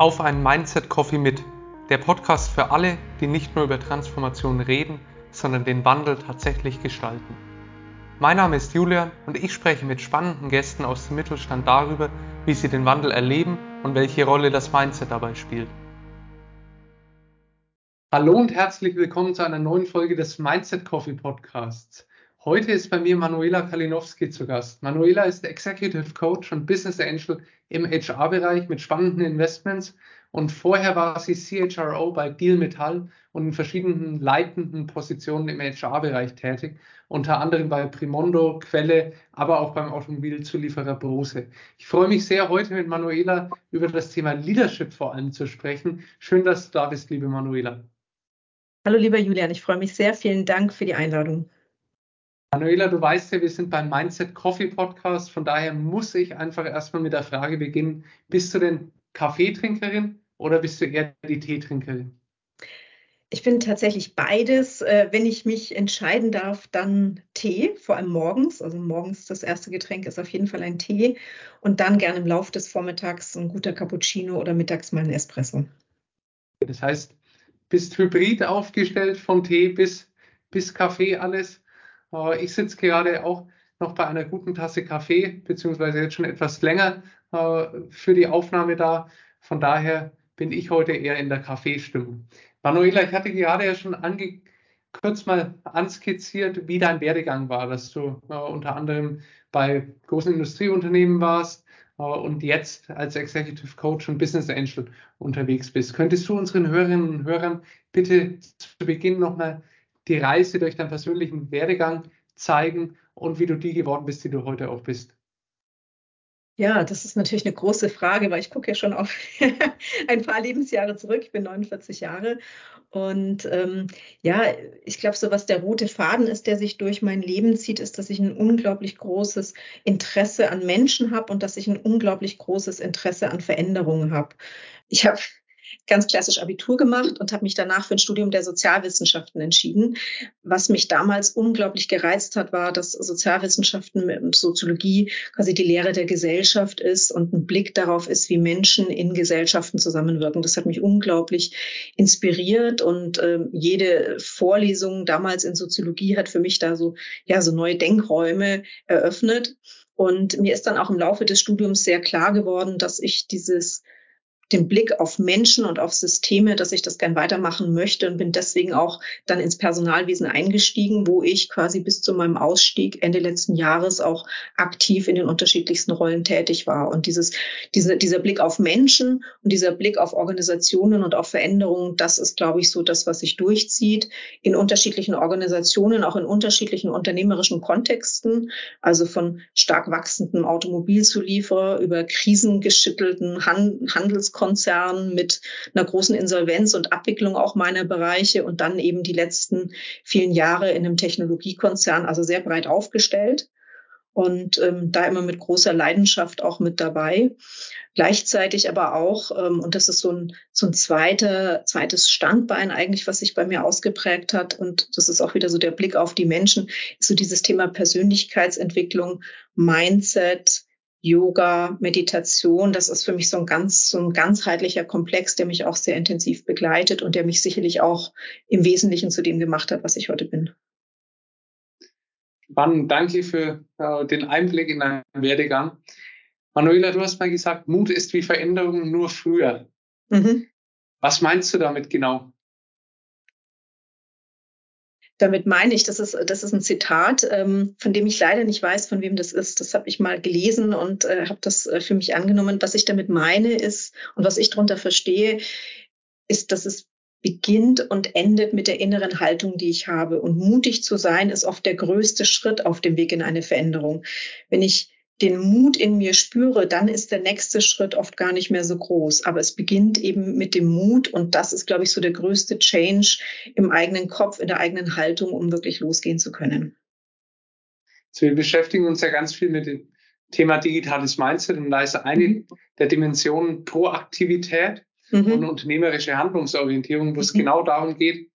auf einen Mindset Coffee mit, der Podcast für alle, die nicht nur über Transformation reden, sondern den Wandel tatsächlich gestalten. Mein Name ist Julian und ich spreche mit spannenden Gästen aus dem Mittelstand darüber, wie sie den Wandel erleben und welche Rolle das Mindset dabei spielt. Hallo und herzlich willkommen zu einer neuen Folge des Mindset Coffee Podcasts. Heute ist bei mir Manuela Kalinowski zu Gast. Manuela ist Executive Coach und Business Angel im HR-Bereich mit spannenden Investments und vorher war sie CHRO bei Deal Metall und in verschiedenen leitenden Positionen im HR-Bereich tätig, unter anderem bei Primondo, Quelle, aber auch beim Automobilzulieferer Brose. Ich freue mich sehr, heute mit Manuela über das Thema Leadership vor allem zu sprechen. Schön, dass du da bist, liebe Manuela. Hallo, lieber Julian, ich freue mich sehr. Vielen Dank für die Einladung. Manuela, du weißt ja, wir sind beim Mindset Coffee Podcast. Von daher muss ich einfach erstmal mit der Frage beginnen: Bist du denn Kaffeetrinkerin oder bist du eher die Teetrinkerin? Ich bin tatsächlich beides. Äh, wenn ich mich entscheiden darf, dann Tee, vor allem morgens. Also morgens das erste Getränk ist auf jeden Fall ein Tee und dann gerne im Laufe des Vormittags ein guter Cappuccino oder mittags mal ein Espresso. Das heißt, bist hybrid aufgestellt von Tee bis, bis Kaffee alles. Äh, ich sitze gerade auch noch bei einer guten Tasse Kaffee, beziehungsweise jetzt schon etwas länger äh, für die Aufnahme da. Von daher bin ich heute eher in der Kaffeestimmung. Manuela, ich hatte gerade ja schon ange kurz mal anskizziert, wie dein Werdegang war, dass du äh, unter anderem bei großen Industrieunternehmen warst äh, und jetzt als Executive Coach und Business Angel unterwegs bist. Könntest du unseren Hörerinnen und Hörern bitte zu Beginn nochmal die Reise durch deinen persönlichen Werdegang zeigen und wie du die geworden bist, die du heute auch bist? Ja, das ist natürlich eine große Frage, weil ich gucke ja schon auf ein paar Lebensjahre zurück. Ich bin 49 Jahre. Und ähm, ja, ich glaube, so was der rote Faden ist, der sich durch mein Leben zieht, ist, dass ich ein unglaublich großes Interesse an Menschen habe und dass ich ein unglaublich großes Interesse an Veränderungen habe. Ich habe ganz klassisch Abitur gemacht und habe mich danach für ein Studium der Sozialwissenschaften entschieden. Was mich damals unglaublich gereizt hat, war, dass Sozialwissenschaften mit Soziologie quasi die Lehre der Gesellschaft ist und ein Blick darauf ist, wie Menschen in Gesellschaften zusammenwirken. Das hat mich unglaublich inspiriert und äh, jede Vorlesung damals in Soziologie hat für mich da so, ja, so neue Denkräume eröffnet. Und mir ist dann auch im Laufe des Studiums sehr klar geworden, dass ich dieses den Blick auf Menschen und auf Systeme, dass ich das gern weitermachen möchte und bin deswegen auch dann ins Personalwesen eingestiegen, wo ich quasi bis zu meinem Ausstieg Ende letzten Jahres auch aktiv in den unterschiedlichsten Rollen tätig war. Und dieses, diese, dieser Blick auf Menschen und dieser Blick auf Organisationen und auf Veränderungen, das ist, glaube ich, so das, was sich durchzieht in unterschiedlichen Organisationen, auch in unterschiedlichen unternehmerischen Kontexten, also von stark wachsendem Automobilzulieferer über krisengeschüttelten Han Handels Konzern mit einer großen Insolvenz und Abwicklung auch meiner Bereiche und dann eben die letzten vielen Jahre in einem Technologiekonzern, also sehr breit aufgestellt und ähm, da immer mit großer Leidenschaft auch mit dabei. Gleichzeitig aber auch, ähm, und das ist so ein, so ein zweiter, zweites Standbein eigentlich, was sich bei mir ausgeprägt hat, und das ist auch wieder so der Blick auf die Menschen, ist so dieses Thema Persönlichkeitsentwicklung, Mindset, Yoga, Meditation, das ist für mich so ein ganz, so ein ganzheitlicher Komplex, der mich auch sehr intensiv begleitet und der mich sicherlich auch im Wesentlichen zu dem gemacht hat, was ich heute bin. Spannend, danke für äh, den Einblick in deinen Werdegang. Manuela, du hast mal gesagt, Mut ist wie Veränderung nur früher. Mhm. Was meinst du damit genau? Damit meine ich, das ist, das ist ein Zitat, ähm, von dem ich leider nicht weiß, von wem das ist. Das habe ich mal gelesen und äh, habe das äh, für mich angenommen. Was ich damit meine ist und was ich darunter verstehe, ist, dass es beginnt und endet mit der inneren Haltung, die ich habe. Und mutig zu sein ist oft der größte Schritt auf dem Weg in eine Veränderung. Wenn ich den Mut in mir spüre, dann ist der nächste Schritt oft gar nicht mehr so groß. Aber es beginnt eben mit dem Mut und das ist, glaube ich, so der größte Change im eigenen Kopf, in der eigenen Haltung, um wirklich losgehen zu können. So, wir beschäftigen uns ja ganz viel mit dem Thema digitales Mindset und da ist eine mhm. der Dimensionen Proaktivität mhm. und unternehmerische Handlungsorientierung, wo es mhm. genau darum geht,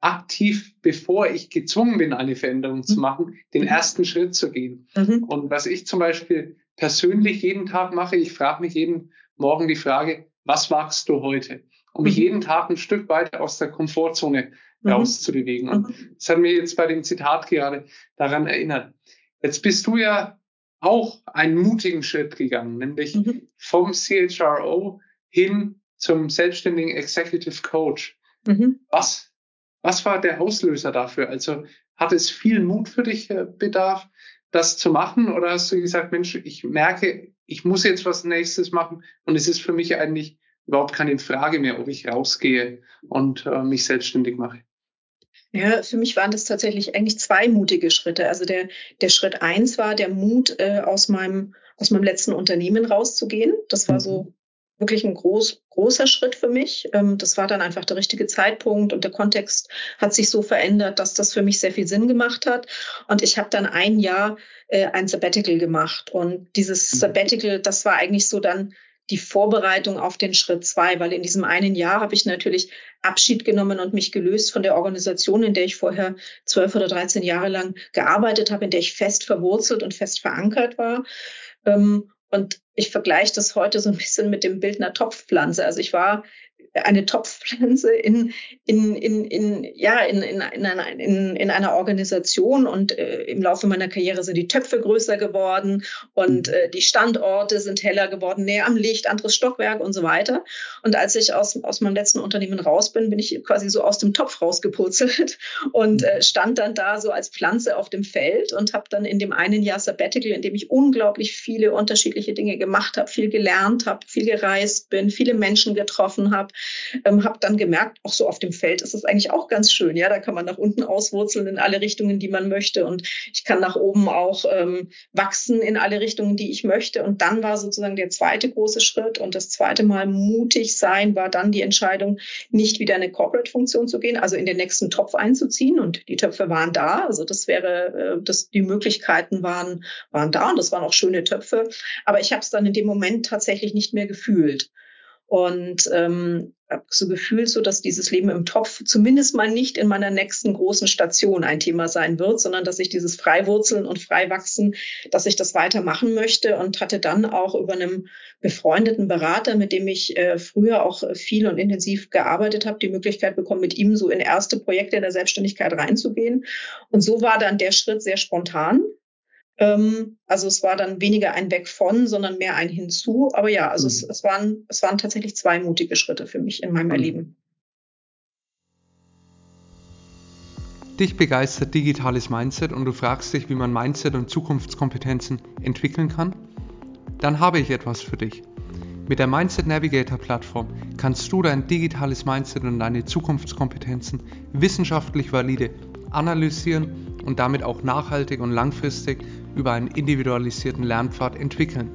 aktiv, bevor ich gezwungen bin, eine Veränderung zu mhm. machen, den mhm. ersten Schritt zu gehen. Mhm. Und was ich zum Beispiel persönlich jeden Tag mache, ich frage mich jeden Morgen die Frage, was wagst du heute? Um mich mhm. jeden Tag ein Stück weiter aus der Komfortzone mhm. rauszubewegen. Und mhm. das hat mir jetzt bei dem Zitat gerade daran erinnert. Jetzt bist du ja auch einen mutigen Schritt gegangen, nämlich vom CHRO hin zum selbstständigen Executive Coach. Was, was war der Auslöser dafür? Also hat es viel Mut für dich äh, bedarf, das zu machen? Oder hast du gesagt, Mensch, ich merke, ich muss jetzt was nächstes machen und es ist für mich eigentlich überhaupt keine Frage mehr, ob ich rausgehe und äh, mich selbstständig mache? Ja, für mich waren das tatsächlich eigentlich zwei mutige Schritte. Also der, der Schritt eins war der Mut, äh, aus meinem, aus meinem letzten Unternehmen rauszugehen. Das war so mhm. Wirklich ein groß, großer Schritt für mich. Ähm, das war dann einfach der richtige Zeitpunkt und der Kontext hat sich so verändert, dass das für mich sehr viel Sinn gemacht hat. Und ich habe dann ein Jahr äh, ein Sabbatical gemacht. Und dieses mhm. Sabbatical, das war eigentlich so dann die Vorbereitung auf den Schritt zwei, weil in diesem einen Jahr habe ich natürlich Abschied genommen und mich gelöst von der Organisation, in der ich vorher zwölf oder dreizehn Jahre lang gearbeitet habe, in der ich fest verwurzelt und fest verankert war. Und ich vergleiche das heute so ein bisschen mit dem Bild einer Topfpflanze. Also ich war eine Topfpflanze in, in, in, in, ja, in, in, in, einer, in, in einer Organisation und äh, im Laufe meiner Karriere sind die Töpfe größer geworden und mhm. äh, die Standorte sind heller geworden, näher am Licht, anderes Stockwerk und so weiter. Und als ich aus, aus meinem letzten Unternehmen raus bin, bin ich quasi so aus dem Topf rausgepurzelt und äh, stand dann da so als Pflanze auf dem Feld und habe dann in dem einen Jahr Sabbatical, in dem ich unglaublich viele unterschiedliche Dinge gemacht habe, viel gelernt habe, viel gereist bin, viele Menschen getroffen habe, ähm, habe dann gemerkt, auch so auf dem Feld ist es eigentlich auch ganz schön. Ja, da kann man nach unten auswurzeln in alle Richtungen, die man möchte. Und ich kann nach oben auch ähm, wachsen in alle Richtungen, die ich möchte. Und dann war sozusagen der zweite große Schritt und das zweite Mal mutig sein war dann die Entscheidung, nicht wieder eine Corporate-Funktion zu gehen, also in den nächsten Topf einzuziehen. Und die Töpfe waren da. Also das wäre, äh, das, die Möglichkeiten waren, waren da und das waren auch schöne Töpfe. Aber ich habe es dann in dem Moment tatsächlich nicht mehr gefühlt. Und ähm, habe so gefühlt, so dass dieses Leben im Topf zumindest mal nicht in meiner nächsten großen Station ein Thema sein wird, sondern dass ich dieses Freiwurzeln und Freiwachsen, dass ich das weitermachen möchte und hatte dann auch über einem befreundeten Berater, mit dem ich äh, früher auch viel und intensiv gearbeitet habe, die Möglichkeit bekommen, mit ihm so in erste Projekte in der Selbstständigkeit reinzugehen. Und so war dann der Schritt sehr spontan. Ähm, also es war dann weniger ein Weg von, sondern mehr ein Hinzu. Aber ja, also mhm. es, es, waren, es waren tatsächlich zwei mutige Schritte für mich in meinem mhm. Erleben. Dich begeistert digitales Mindset und du fragst dich, wie man Mindset und Zukunftskompetenzen entwickeln kann? Dann habe ich etwas für dich. Mit der Mindset Navigator Plattform kannst du dein digitales Mindset und deine Zukunftskompetenzen wissenschaftlich valide analysieren und damit auch nachhaltig und langfristig über einen individualisierten Lernpfad entwickeln.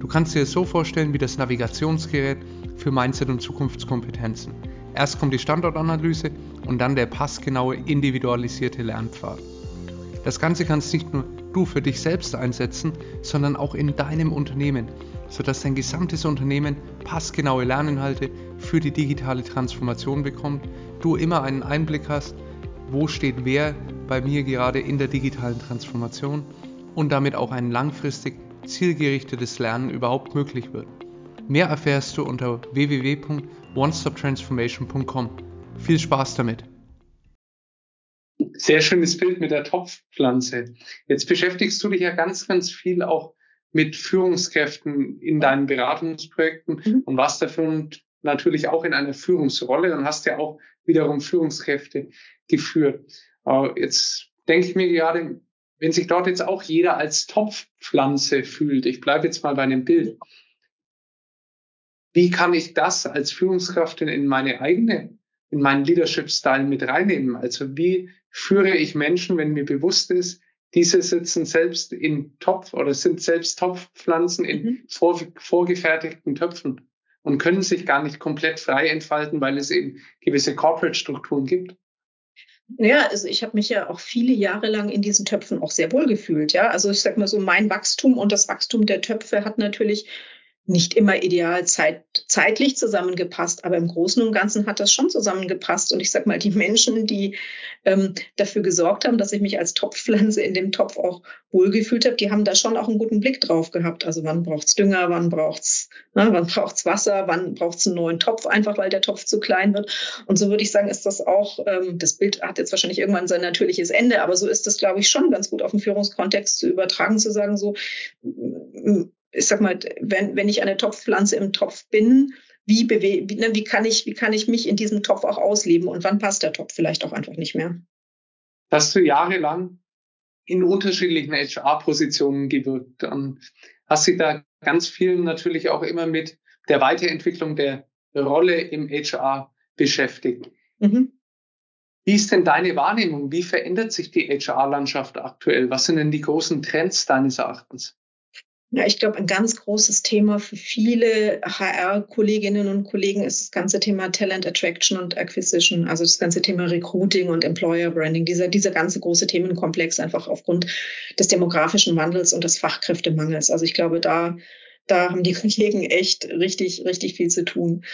Du kannst dir es so vorstellen wie das Navigationsgerät für Mindset und Zukunftskompetenzen. Erst kommt die Standortanalyse und dann der passgenaue individualisierte Lernpfad. Das Ganze kannst nicht nur du für dich selbst einsetzen, sondern auch in deinem Unternehmen, sodass dein gesamtes Unternehmen passgenaue Lerninhalte für die digitale Transformation bekommt, du immer einen Einblick hast, wo steht wer bei mir gerade in der digitalen Transformation und damit auch ein langfristig zielgerichtetes Lernen überhaupt möglich wird. Mehr erfährst du unter www.onestoptransformation.com. Viel Spaß damit! Sehr schönes Bild mit der Topfpflanze. Jetzt beschäftigst du dich ja ganz, ganz viel auch mit Führungskräften in deinen Beratungsprojekten mhm. und was dafür natürlich auch in einer Führungsrolle und hast ja auch wiederum Führungskräfte geführt. Äh, jetzt denke ich mir gerade, wenn sich dort jetzt auch jeder als Topfpflanze fühlt, ich bleibe jetzt mal bei einem Bild, wie kann ich das als Führungskraft in meine eigene, in meinen Leadership-Style mit reinnehmen? Also wie führe ich Menschen, wenn mir bewusst ist, diese sitzen selbst in Topf oder sind selbst Topfpflanzen in mhm. vor, vorgefertigten Töpfen und können sich gar nicht komplett frei entfalten, weil es eben gewisse Corporate-Strukturen gibt. Ja, also ich habe mich ja auch viele Jahre lang in diesen Töpfen auch sehr wohl gefühlt. Ja, also ich sag mal so, mein Wachstum und das Wachstum der Töpfe hat natürlich nicht immer ideal zeit, zeitlich zusammengepasst, aber im Großen und Ganzen hat das schon zusammengepasst. Und ich sag mal, die Menschen, die ähm, dafür gesorgt haben, dass ich mich als Topfpflanze in dem Topf auch wohlgefühlt habe, die haben da schon auch einen guten Blick drauf gehabt. Also wann braucht's Dünger, wann braucht's, ne, wann braucht's Wasser, wann braucht's einen neuen Topf, einfach weil der Topf zu klein wird. Und so würde ich sagen, ist das auch, ähm, das Bild hat jetzt wahrscheinlich irgendwann sein natürliches Ende, aber so ist das, glaube ich, schon ganz gut auf den Führungskontext zu übertragen, zu sagen, so, ich sag mal, wenn, wenn ich eine Topfpflanze im Topf bin, wie, bewe wie, ne, wie, kann ich, wie kann ich mich in diesem Topf auch ausleben und wann passt der Topf vielleicht auch einfach nicht mehr? Hast du jahrelang in unterschiedlichen HR-Positionen gewirkt und hast dich da ganz viel natürlich auch immer mit der Weiterentwicklung der Rolle im HR beschäftigt. Mhm. Wie ist denn deine Wahrnehmung? Wie verändert sich die HR-Landschaft aktuell? Was sind denn die großen Trends deines Erachtens? Ja, ich glaube, ein ganz großes Thema für viele HR-Kolleginnen und Kollegen ist das ganze Thema Talent Attraction und Acquisition, also das ganze Thema Recruiting und Employer Branding, dieser, dieser ganze große Themenkomplex einfach aufgrund des demografischen Wandels und des Fachkräftemangels. Also ich glaube, da, da haben die Kollegen echt richtig, richtig viel zu tun.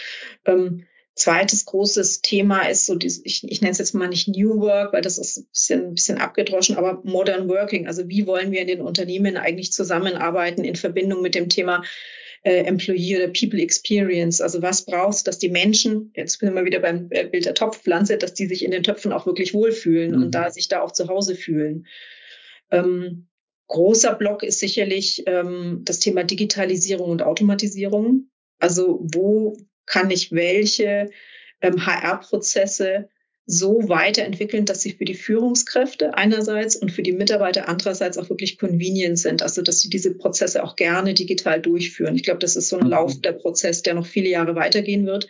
Ähm, Zweites großes Thema ist so, dieses, ich, ich nenne es jetzt mal nicht New Work, weil das ist ein bisschen, ein bisschen abgedroschen, aber Modern Working. Also wie wollen wir in den Unternehmen eigentlich zusammenarbeiten in Verbindung mit dem Thema äh, Employee oder People Experience? Also was brauchst dass die Menschen, jetzt sind wir wieder beim äh, Bild der Topfpflanze, dass die sich in den Töpfen auch wirklich wohlfühlen mhm. und da sich da auch zu Hause fühlen. Ähm, großer Block ist sicherlich ähm, das Thema Digitalisierung und Automatisierung. Also wo kann ich welche ähm, HR-Prozesse so weiterentwickeln, dass sie für die Führungskräfte einerseits und für die Mitarbeiter andererseits auch wirklich convenient sind. Also, dass sie diese Prozesse auch gerne digital durchführen. Ich glaube, das ist so ein mhm. laufender Prozess, der noch viele Jahre weitergehen wird.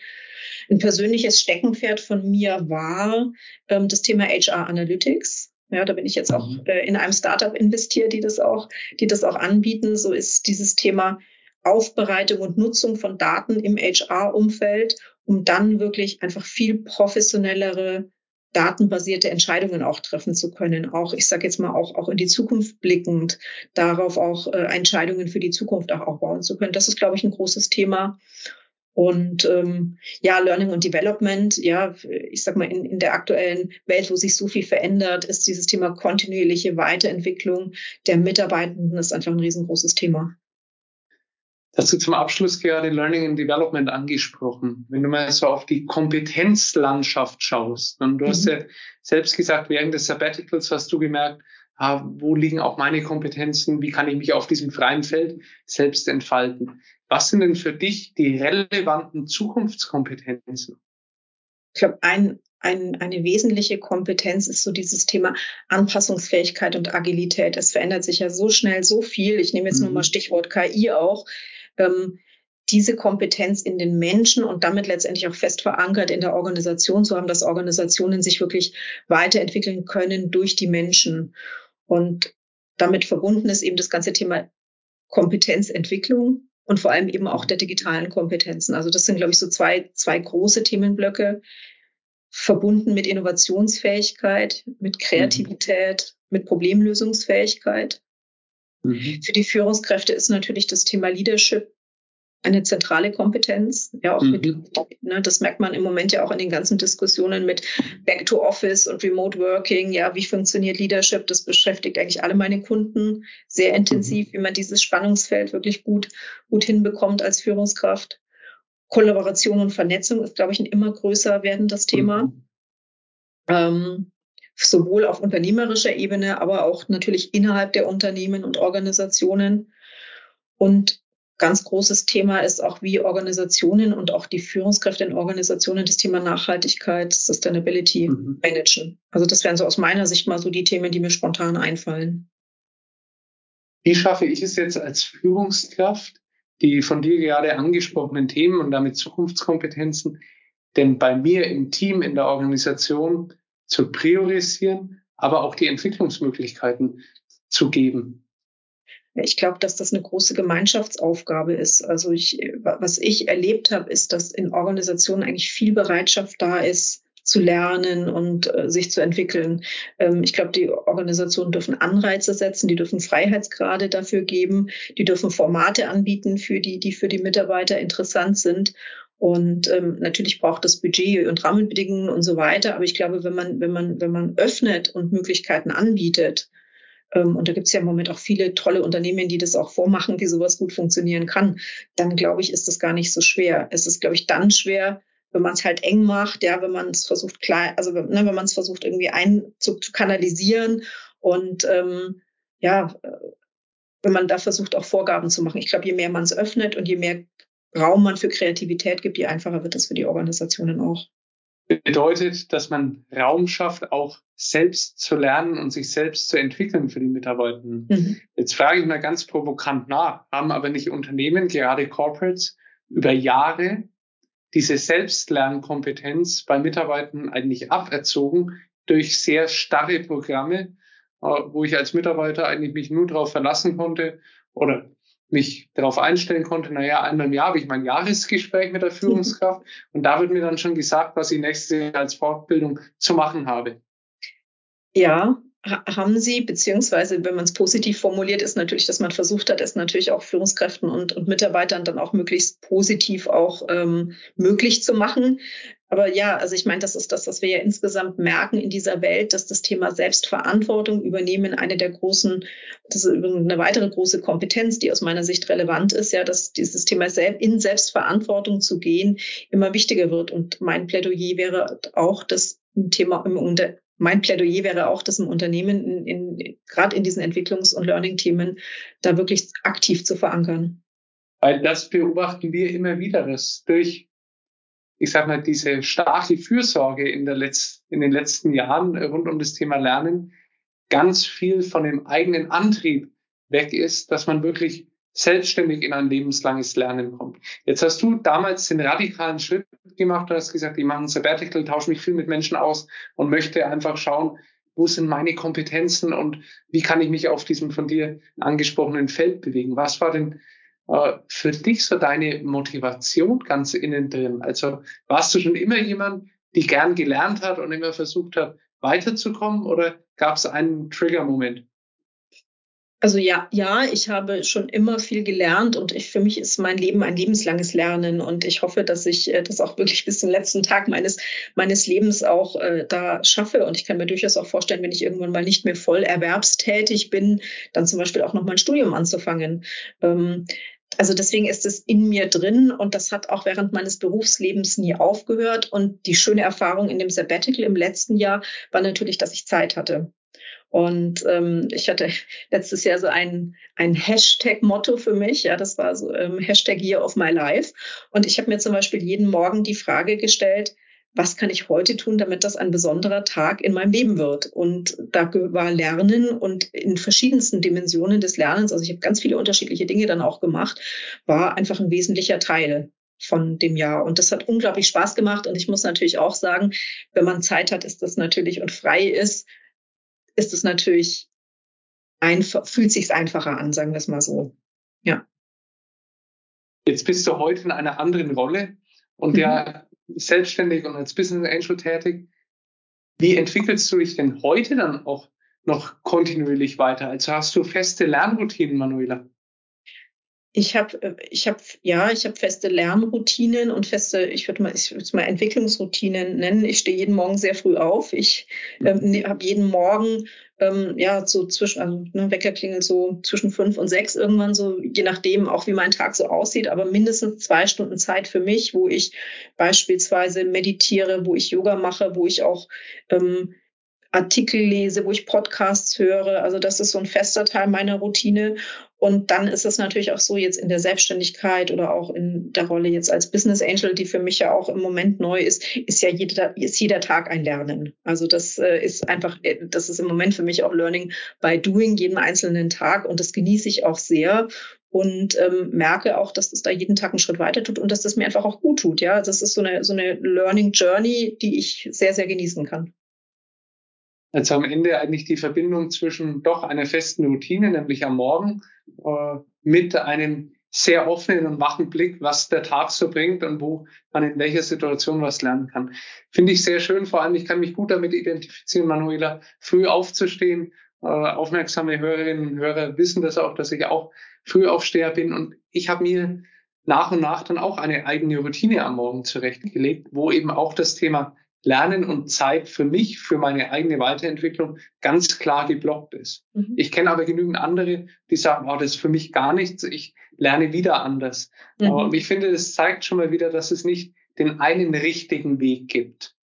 Ein persönliches Steckenpferd von mir war ähm, das Thema HR Analytics. Ja, da bin ich jetzt auch mhm. äh, in einem Startup investiert, die das auch, die das auch anbieten. So ist dieses Thema Aufbereitung und Nutzung von Daten im HR-Umfeld, um dann wirklich einfach viel professionellere datenbasierte Entscheidungen auch treffen zu können. Auch, ich sage jetzt mal, auch, auch in die Zukunft blickend, darauf auch äh, Entscheidungen für die Zukunft auch aufbauen zu können. Das ist, glaube ich, ein großes Thema. Und ähm, ja, Learning und Development, ja, ich sag mal, in, in der aktuellen Welt, wo sich so viel verändert, ist dieses Thema kontinuierliche Weiterentwicklung der Mitarbeitenden ist einfach ein riesengroßes Thema. Hast du zum Abschluss gerade Learning and Development angesprochen. Wenn du mal so auf die Kompetenzlandschaft schaust, und du mhm. hast ja selbst gesagt, während des Sabbaticals hast du gemerkt, ah, wo liegen auch meine Kompetenzen, wie kann ich mich auf diesem freien Feld selbst entfalten. Was sind denn für dich die relevanten Zukunftskompetenzen? Ich glaube, ein, ein, eine wesentliche Kompetenz ist so dieses Thema Anpassungsfähigkeit und Agilität. Es verändert sich ja so schnell so viel. Ich nehme jetzt mhm. nur mal Stichwort KI auch ähm, diese Kompetenz in den Menschen und damit letztendlich auch fest verankert in der Organisation zu haben, dass Organisationen sich wirklich weiterentwickeln können durch die Menschen. Und damit verbunden ist eben das ganze Thema Kompetenzentwicklung und vor allem eben auch der digitalen Kompetenzen. Also das sind, glaube ich, so zwei, zwei große Themenblöcke, verbunden mit Innovationsfähigkeit, mit Kreativität, mhm. mit Problemlösungsfähigkeit. Mhm. Für die Führungskräfte ist natürlich das Thema Leadership eine zentrale Kompetenz. Ja, auch mhm. mit, ne, das merkt man im Moment ja auch in den ganzen Diskussionen mit Back to Office und Remote Working. Ja, wie funktioniert Leadership? Das beschäftigt eigentlich alle meine Kunden sehr intensiv, mhm. wie man dieses Spannungsfeld wirklich gut, gut hinbekommt als Führungskraft. Kollaboration und Vernetzung ist, glaube ich, ein immer größer werdendes Thema. Mhm. Ähm, sowohl auf unternehmerischer Ebene, aber auch natürlich innerhalb der Unternehmen und Organisationen. Und ganz großes Thema ist auch, wie Organisationen und auch die Führungskräfte in Organisationen das Thema Nachhaltigkeit, Sustainability mhm. managen. Also das wären so aus meiner Sicht mal so die Themen, die mir spontan einfallen. Wie schaffe ich es jetzt als Führungskraft, die von dir gerade angesprochenen Themen und damit Zukunftskompetenzen denn bei mir im Team, in der Organisation zu priorisieren, aber auch die Entwicklungsmöglichkeiten zu geben. Ich glaube, dass das eine große Gemeinschaftsaufgabe ist. Also ich, was ich erlebt habe, ist, dass in Organisationen eigentlich viel Bereitschaft da ist, zu lernen und äh, sich zu entwickeln. Ähm, ich glaube, die Organisationen dürfen Anreize setzen, die dürfen Freiheitsgrade dafür geben, die dürfen Formate anbieten für die, die für die Mitarbeiter interessant sind. Und ähm, natürlich braucht das Budget und Rahmenbedingungen und so weiter. Aber ich glaube, wenn man, wenn man, wenn man öffnet und Möglichkeiten anbietet, ähm, und da gibt es ja im Moment auch viele tolle Unternehmen, die das auch vormachen, wie sowas gut funktionieren kann, dann glaube ich, ist das gar nicht so schwer. Es ist, glaube ich, dann schwer, wenn man es halt eng macht, ja, wenn man es versucht klein, also ne, wenn man es versucht irgendwie ein zu, zu kanalisieren und ähm, ja, äh, wenn man da versucht auch Vorgaben zu machen. Ich glaube, je mehr man es öffnet und je mehr Raum man für Kreativität gibt, je einfacher wird es für die Organisationen auch. Bedeutet, dass man Raum schafft, auch selbst zu lernen und sich selbst zu entwickeln für die Mitarbeitenden. Mhm. Jetzt frage ich mal ganz provokant nach, haben aber nicht Unternehmen, gerade Corporates, über Jahre diese Selbstlernkompetenz bei Mitarbeitern eigentlich aberzogen durch sehr starre Programme, äh, wo ich als Mitarbeiter eigentlich mich nur darauf verlassen konnte oder mich darauf einstellen konnte, naja, einmal im Jahr habe ich mein Jahresgespräch mit der Führungskraft und da wird mir dann schon gesagt, was ich nächstes Jahr als Fortbildung zu machen habe. Ja, haben Sie, beziehungsweise wenn man es positiv formuliert, ist natürlich, dass man versucht hat, es natürlich auch Führungskräften und, und Mitarbeitern dann auch möglichst positiv auch ähm, möglich zu machen. Aber ja, also ich meine, das ist das, was wir ja insgesamt merken in dieser Welt, dass das Thema Selbstverantwortung übernehmen eine der großen, das ist eine weitere große Kompetenz, die aus meiner Sicht relevant ist, ja, dass dieses Thema in Selbstverantwortung zu gehen immer wichtiger wird. Und mein Plädoyer wäre auch, das Thema im Unter mein Plädoyer wäre auch, dass im Unternehmen in, in, gerade in diesen Entwicklungs- und Learning-Themen da wirklich aktiv zu verankern. Weil das beobachten wir immer wieder, dass durch, ich sag mal, diese starke Fürsorge in, der Letz-, in den letzten Jahren rund um das Thema Lernen ganz viel von dem eigenen Antrieb weg ist, dass man wirklich selbstständig in ein lebenslanges Lernen kommt. Jetzt hast du damals den radikalen Schritt gemacht und hast gesagt, ich mache ein Sabbatical, tausche mich viel mit Menschen aus und möchte einfach schauen, wo sind meine Kompetenzen und wie kann ich mich auf diesem von dir angesprochenen Feld bewegen? Was war denn für dich so deine Motivation ganz innen drin? Also warst du schon immer jemand, die gern gelernt hat und immer versucht hat, weiterzukommen oder gab es einen Trigger-Moment? Also ja, ja, ich habe schon immer viel gelernt und ich, für mich ist mein Leben ein lebenslanges Lernen und ich hoffe, dass ich äh, das auch wirklich bis zum letzten Tag meines, meines Lebens auch äh, da schaffe. Und ich kann mir durchaus auch vorstellen, wenn ich irgendwann mal nicht mehr voll erwerbstätig bin, dann zum Beispiel auch noch mein Studium anzufangen. Ähm, also deswegen ist es in mir drin und das hat auch während meines Berufslebens nie aufgehört. Und die schöne Erfahrung in dem Sabbatical im letzten Jahr war natürlich, dass ich Zeit hatte. Und ähm, ich hatte letztes Jahr so ein, ein Hashtag-Motto für mich. Ja, das war so ähm, Hashtag Year of My Life. Und ich habe mir zum Beispiel jeden Morgen die Frage gestellt, was kann ich heute tun, damit das ein besonderer Tag in meinem Leben wird? Und da war Lernen und in verschiedensten Dimensionen des Lernens, also ich habe ganz viele unterschiedliche Dinge dann auch gemacht, war einfach ein wesentlicher Teil von dem Jahr. Und das hat unglaublich Spaß gemacht. Und ich muss natürlich auch sagen, wenn man Zeit hat, ist das natürlich und frei ist, ist es natürlich einfach, fühlt sich einfacher an, sagen wir es mal so. Ja. Jetzt bist du heute in einer anderen Rolle und mhm. ja selbstständig und als Business Angel tätig. Wie entwickelst du dich denn heute dann auch noch kontinuierlich weiter? Also hast du feste Lernroutinen, Manuela? Ich habe, äh, ich habe, ja, ich habe feste Lernroutinen und feste, ich würde mal, ich würde mal Entwicklungsroutinen nennen. Ich stehe jeden Morgen sehr früh auf. Ich ähm, ne, habe jeden Morgen, ähm, ja, so zwischen, also ne, Wecker klingelt so zwischen fünf und sechs irgendwann so, je nachdem auch wie mein Tag so aussieht, aber mindestens zwei Stunden Zeit für mich, wo ich beispielsweise meditiere, wo ich Yoga mache, wo ich auch ähm, Artikel lese, wo ich Podcasts höre. Also das ist so ein fester Teil meiner Routine. Und dann ist es natürlich auch so jetzt in der Selbstständigkeit oder auch in der Rolle jetzt als Business Angel, die für mich ja auch im Moment neu ist, ist ja jeder, ist jeder Tag ein Lernen. Also das äh, ist einfach, äh, das ist im Moment für mich auch Learning by Doing jeden einzelnen Tag und das genieße ich auch sehr und ähm, merke auch, dass das da jeden Tag einen Schritt weiter tut und dass das mir einfach auch gut tut. Ja, das ist so eine, so eine Learning Journey, die ich sehr, sehr genießen kann. Also am Ende eigentlich die Verbindung zwischen doch einer festen Routine, nämlich am Morgen, äh, mit einem sehr offenen und wachen Blick, was der Tag so bringt und wo man in welcher Situation was lernen kann. Finde ich sehr schön. Vor allem, ich kann mich gut damit identifizieren, Manuela, früh aufzustehen. Äh, aufmerksame Hörerinnen und Hörer wissen das auch, dass ich auch Frühaufsteher bin und ich habe mir nach und nach dann auch eine eigene Routine am Morgen zurechtgelegt, wo eben auch das Thema Lernen und Zeit für mich, für meine eigene Weiterentwicklung ganz klar geblockt ist. Mhm. Ich kenne aber genügend andere, die sagen, oh, das ist für mich gar nichts, ich lerne wieder anders. Mhm. Aber ich finde, das zeigt schon mal wieder, dass es nicht den einen richtigen Weg gibt.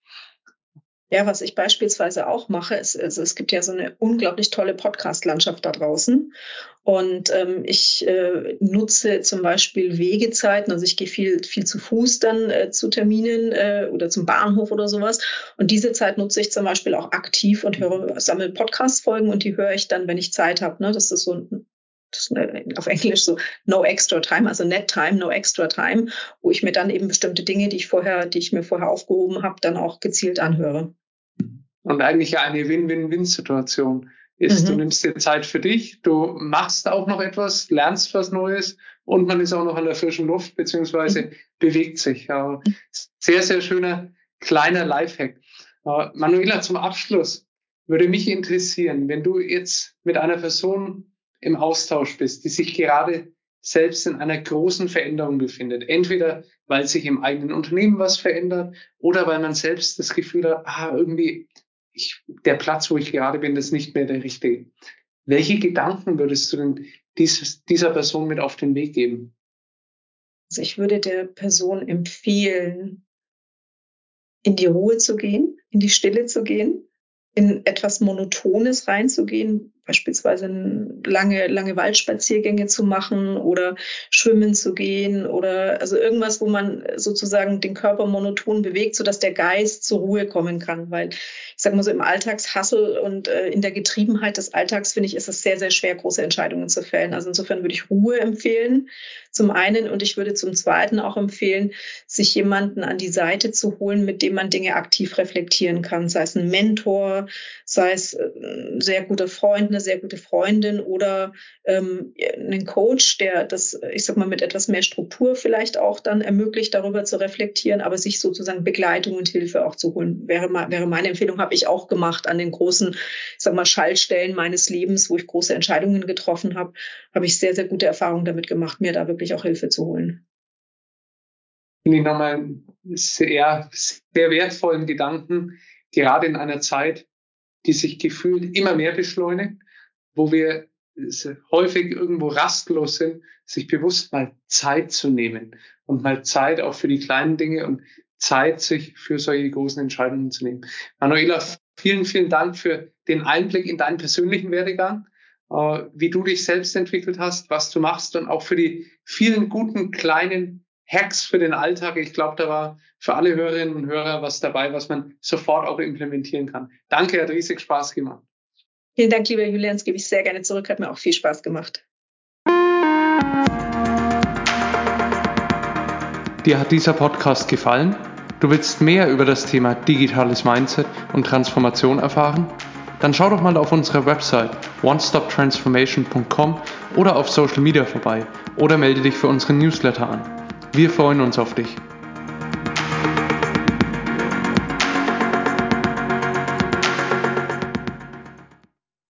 Ja, was ich beispielsweise auch mache, ist, also es gibt ja so eine unglaublich tolle Podcast-Landschaft da draußen. Und ähm, ich äh, nutze zum Beispiel Wegezeiten, also ich gehe viel, viel zu Fuß dann äh, zu Terminen äh, oder zum Bahnhof oder sowas. Und diese Zeit nutze ich zum Beispiel auch aktiv und höre, sammle Podcast-Folgen und die höre ich dann, wenn ich Zeit habe. Ne? Das ist so ein auf Englisch so no extra time, also net time, no extra time, wo ich mir dann eben bestimmte Dinge, die ich vorher, die ich mir vorher aufgehoben habe, dann auch gezielt anhöre. Und eigentlich ja eine Win-Win-Win-Situation ist, mhm. du nimmst dir Zeit für dich, du machst auch noch etwas, lernst was Neues und man ist auch noch an der frischen Luft beziehungsweise mhm. bewegt sich. Sehr, sehr schöner kleiner Lifehack. Manuela, zum Abschluss würde mich interessieren, wenn du jetzt mit einer Person im Austausch bist, die sich gerade selbst in einer großen Veränderung befindet. Entweder weil sich im eigenen Unternehmen was verändert oder weil man selbst das Gefühl hat, ah, irgendwie ich, der Platz, wo ich gerade bin, ist nicht mehr der richtige. Welche Gedanken würdest du denn dieses, dieser Person mit auf den Weg geben? Also ich würde der Person empfehlen, in die Ruhe zu gehen, in die Stille zu gehen, in etwas Monotones reinzugehen, beispielsweise lange, lange Waldspaziergänge zu machen oder schwimmen zu gehen oder also irgendwas, wo man sozusagen den Körper monoton bewegt, sodass der Geist zur Ruhe kommen kann. Weil ich sag mal so im Alltagshassel und äh, in der Getriebenheit des Alltags finde ich, ist es sehr, sehr schwer, große Entscheidungen zu fällen. Also insofern würde ich Ruhe empfehlen, zum einen und ich würde zum zweiten auch empfehlen, sich jemanden an die Seite zu holen, mit dem man Dinge aktiv reflektieren kann, sei es ein Mentor, sei es äh, ein sehr guter Freund, eine sehr gute Freundin oder ähm, einen Coach, der das, ich sag mal, mit etwas mehr Struktur vielleicht auch dann ermöglicht, darüber zu reflektieren, aber sich sozusagen Begleitung und Hilfe auch zu holen. Wäre, wäre meine Empfehlung, habe ich auch gemacht an den großen, ich sag mal, Schaltstellen meines Lebens, wo ich große Entscheidungen getroffen habe, habe ich sehr, sehr gute Erfahrungen damit gemacht, mir da wirklich auch Hilfe zu holen. Finde ich nochmal sehr, sehr wertvollen Gedanken, gerade in einer Zeit, die sich gefühlt immer mehr beschleunigt, wo wir häufig irgendwo rastlos sind, sich bewusst mal Zeit zu nehmen und mal Zeit auch für die kleinen Dinge und Zeit, sich für solche großen Entscheidungen zu nehmen. Manuela, vielen, vielen Dank für den Einblick in deinen persönlichen Werdegang, äh, wie du dich selbst entwickelt hast, was du machst und auch für die vielen guten kleinen Hacks für den Alltag. Ich glaube, da war für alle Hörerinnen und Hörer was dabei, was man sofort auch implementieren kann. Danke, hat riesig Spaß gemacht. Vielen Dank, lieber Julian. Das gebe ich sehr gerne zurück. Hat mir auch viel Spaß gemacht. Dir hat dieser Podcast gefallen? Du willst mehr über das Thema digitales Mindset und Transformation erfahren? Dann schau doch mal auf unserer Website onestoptransformation.com oder auf Social Media vorbei oder melde dich für unseren Newsletter an. Wir freuen uns auf dich.